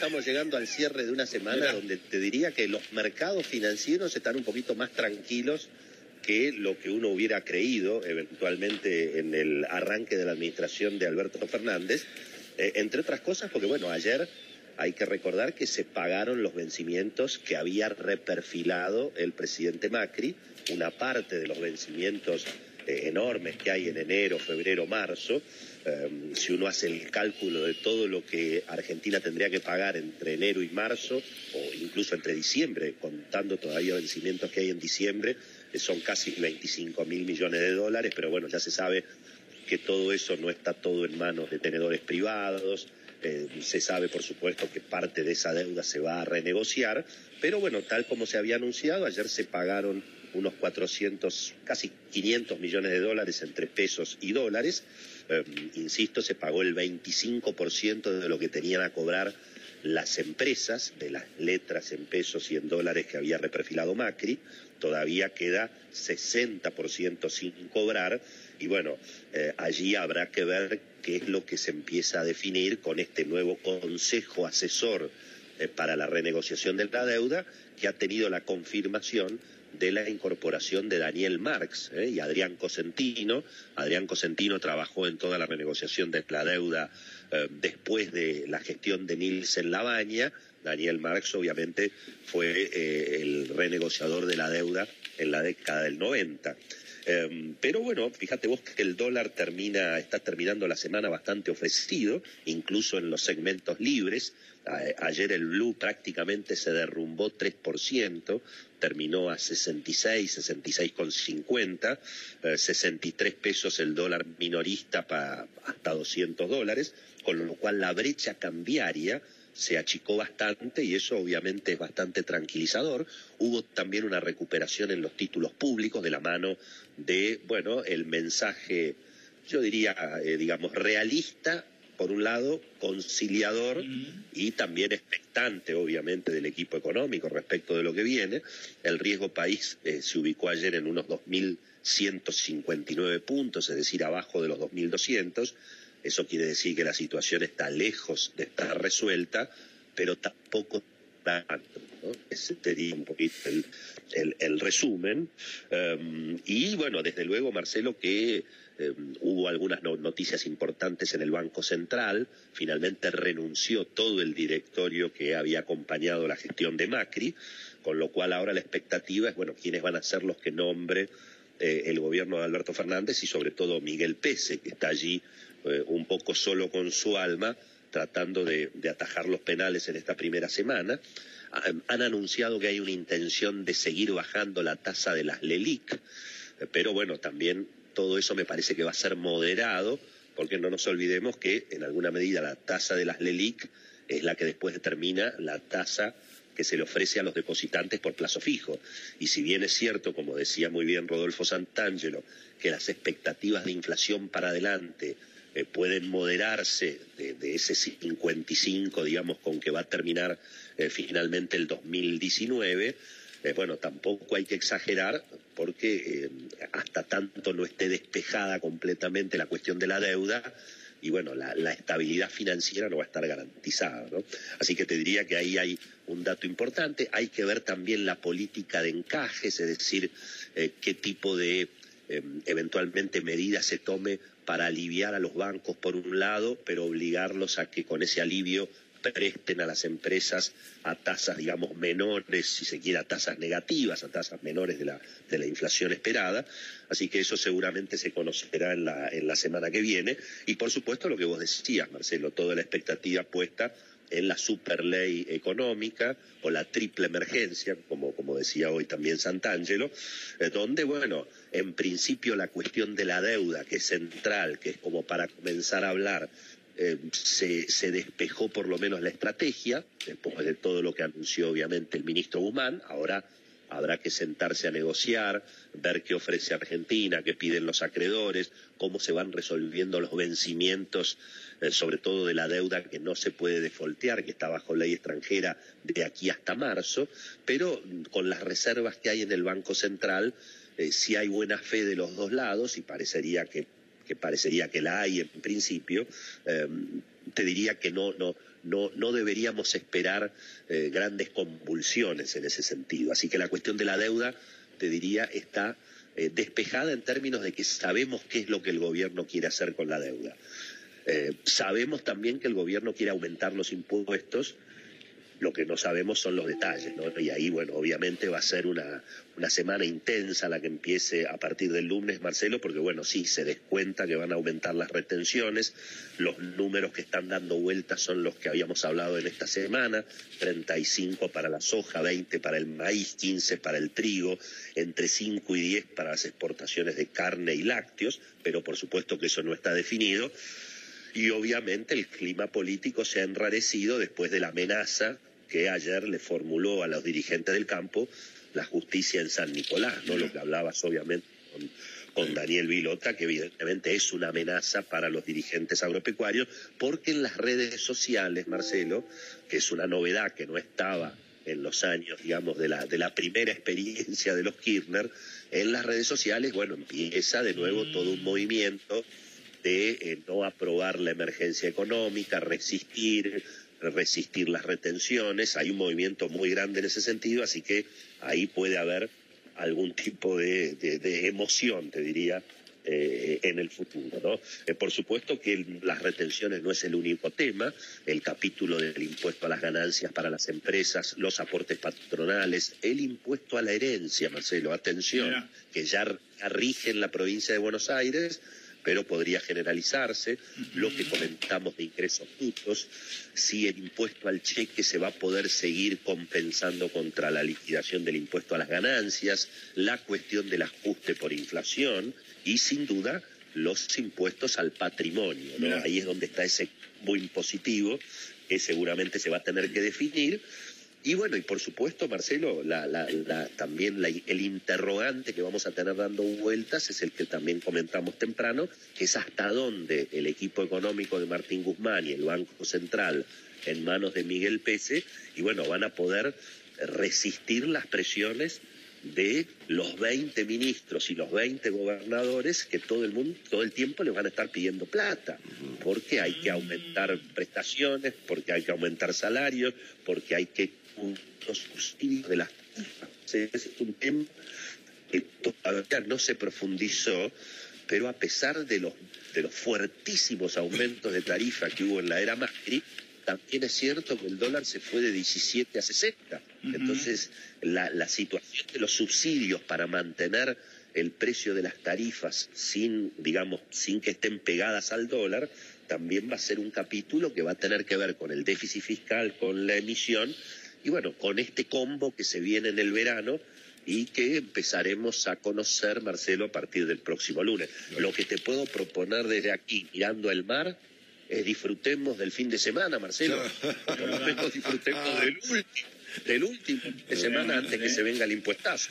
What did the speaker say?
estamos llegando al cierre de una semana donde te diría que los mercados financieros están un poquito más tranquilos que lo que uno hubiera creído eventualmente en el arranque de la administración de Alberto Fernández, eh, entre otras cosas porque, bueno, ayer hay que recordar que se pagaron los vencimientos que había reperfilado el presidente Macri, una parte de los vencimientos enormes que hay en enero, febrero, marzo. Em, si uno hace el cálculo de todo lo que Argentina tendría que pagar entre enero y marzo, o incluso entre diciembre, contando todavía vencimientos que hay en diciembre, eh, son casi 25 mil millones de dólares, pero bueno, ya se sabe que todo eso no está todo en manos de tenedores privados, eh, se sabe, por supuesto, que parte de esa deuda se va a renegociar, pero bueno, tal como se había anunciado, ayer se pagaron unos 400, casi 500 millones de dólares entre pesos y dólares. Eh, insisto, se pagó el 25% de lo que tenían a cobrar las empresas, de las letras en pesos y en dólares que había reperfilado Macri. Todavía queda 60% sin cobrar y bueno, eh, allí habrá que ver qué es lo que se empieza a definir con este nuevo Consejo Asesor para la renegociación de la deuda, que ha tenido la confirmación de la incorporación de Daniel Marx eh, y Adrián Cosentino. Adrián Cosentino trabajó en toda la renegociación de la deuda después de la gestión de Nielsen Labaña. Daniel Marx obviamente fue el renegociador de la deuda en la década del 90. Em, pero bueno, fíjate vos que el dólar termina, está terminando la semana bastante ofrecido, incluso en los segmentos libres. ayer el blue prácticamente se derrumbó 3%, terminó a 66, 66,50, 63 pesos el dólar minorista para hasta 200 dólares, con lo cual la brecha cambiaria se achicó bastante y eso obviamente es bastante tranquilizador. Hubo también una recuperación en los títulos públicos de la mano de, bueno, el mensaje, yo diría, eh, digamos, realista por un lado, conciliador y también expectante, obviamente, del equipo económico respecto de lo que viene. El riesgo país eh, se ubicó ayer en unos 2.159 puntos, es decir, abajo de los 2.200. Eso quiere decir que la situación está lejos de estar resuelta, pero tampoco tanto. ¿no? Ese sería un poquito el, resumen. Em, y bueno, desde luego, Marcelo, que em, hubo algunas noticias importantes en el Banco Central. Finalmente renunció todo el directorio que había acompañado la gestión de Macri, con lo cual ahora la expectativa es, bueno, quiénes van a ser los que nombre eh, el gobierno de Alberto Fernández y sobre todo Miguel Pese, que está allí eh, un poco solo con su alma, tratando de, atajar los penales en esta primera semana. Han anunciado que hay una intención de seguir bajando la tasa de las LELIC, eh, pero bueno, también todo eso me parece que va a ser moderado, porque no nos olvidemos que en alguna medida la tasa de las LELIC es la que después determina la tasa que se le ofrece a los depositantes por plazo fijo. Y si bien es cierto, como decía muy bien Rodolfo Santangelo, que las expectativas de inflación para adelante eh, pueden moderarse de, ese 55, digamos, con que va a terminar eh, finalmente el 2019, eh, bueno, tampoco hay que exagerar porque hasta tanto no esté despejada completamente la cuestión de la deuda, y bueno, la, estabilidad financiera no va a estar garantizada. ¿no? Así que te diría que ahí hay un dato importante. Hay que ver también la política de encajes, es decir, eh, qué tipo de em, eventualmente medidas se tome para aliviar a los bancos por un lado, pero obligarlos a que con ese alivio presten a las empresas a tasas, digamos, menores, si se quiere, a tasas negativas, a tasas menores de la, de la inflación esperada. Así que eso seguramente se conocerá en la, en la semana que viene. Y por supuesto lo que vos decías, Marcelo, toda la expectativa puesta en la superley económica o la triple emergencia, como, como decía hoy también Santangelo, eh, donde, bueno, en principio la cuestión de la deuda, que es central, que es como para comenzar a hablar eh, se, despejó por lo menos la estrategia, después de todo lo que anunció obviamente el ministro Guzmán, ahora habrá que sentarse a negociar, ver qué ofrece Argentina, qué piden los acreedores, cómo se van resolviendo los vencimientos, eh, sobre todo de la deuda que no se puede defoltear, que está bajo ley extranjera de aquí hasta marzo, pero con las reservas que hay en el Banco Central, eh, si hay buena fe de los dos lados y parecería que que parecería que la hay en principio, em, te diría que no, no, no, no deberíamos esperar eh, grandes convulsiones en ese sentido. Así que la cuestión de la deuda, te diría, está eh, despejada en términos de que sabemos qué es lo que el gobierno quiere hacer con la deuda. Eh, sabemos también que el gobierno quiere aumentar los impuestos lo que no sabemos son los detalles, ¿no? Y ahí, bueno, obviamente va a ser una, una semana intensa la que empiece a partir del lunes, Marcelo, porque, bueno, sí, se descuenta que van a aumentar las retenciones, los números que están dando vueltas son los que habíamos hablado en esta semana, 35 para la soja, 20 para el maíz, 15 para el trigo, entre 5 y 10 para las exportaciones de carne y lácteos, pero por supuesto que eso no está definido. Y obviamente el clima político se ha enrarecido después de la amenaza que ayer le formuló a los dirigentes del campo la justicia en San Nicolás, ¿no? Lo que hablabas obviamente con, Daniel Vilota, que evidentemente es una amenaza para los dirigentes agropecuarios, porque en las redes sociales, Marcelo, que es una novedad que no estaba en los años, digamos, de la, de la primera experiencia de los Kirchner, en las redes sociales, bueno, empieza de nuevo todo un movimiento de eh, no aprobar la emergencia económica, resistir, resistir las retenciones. Hay un movimiento muy grande en ese sentido, así que ahí puede haber algún tipo de, emoción, te diría, eh, en el futuro. ¿no? Eh, por supuesto que las retenciones no es el único tema, el capítulo del impuesto a las ganancias para las empresas, los aportes patronales, el impuesto a la herencia, Marcelo, atención, que ya rige en la provincia de Buenos Aires pero podría generalizarse. Lo que comentamos de ingresos brutos, si el impuesto al cheque se va a poder seguir compensando contra la liquidación del impuesto a las ganancias, la cuestión del ajuste por inflación y, sin duda, los impuestos al patrimonio. Ahí es donde está ese muy impositivo que seguramente se va a tener que definir y bueno, y por supuesto, Marcelo, también el interrogante que vamos a tener dando vueltas es el que también comentamos temprano, que es hasta dónde el equipo económico de Martín Guzmán y el Banco Central en manos de Miguel Pese, y bueno, van a poder resistir las presiones de los 20 ministros y los 20 gobernadores que todo el mundo, todo el tiempo les van a estar pidiendo plata, porque hay que aumentar prestaciones, porque hay que aumentar salarios, porque hay que subsidios de las es un tema que todavía no se profundizó, pero a pesar de los, de los fuertísimos aumentos de tarifa que hubo en la era Macri, también es cierto que el dólar se fue de 17 a 60. Entonces, la, la situación de los subsidios para mantener el precio de las tarifas sin, digamos, sin que estén pegadas al dólar, también va a ser un capítulo que va a tener que ver con el déficit fiscal, con la emisión y bueno, con este combo que se viene en el verano y que empezaremos a conocer, Marcelo, a partir del próximo lunes. Lo que te puedo proponer desde aquí, mirando el mar, es disfrutemos del fin de semana, Marcelo. Por lo menos disfrutemos del último, del último fin de semana antes que se venga el impuestazo.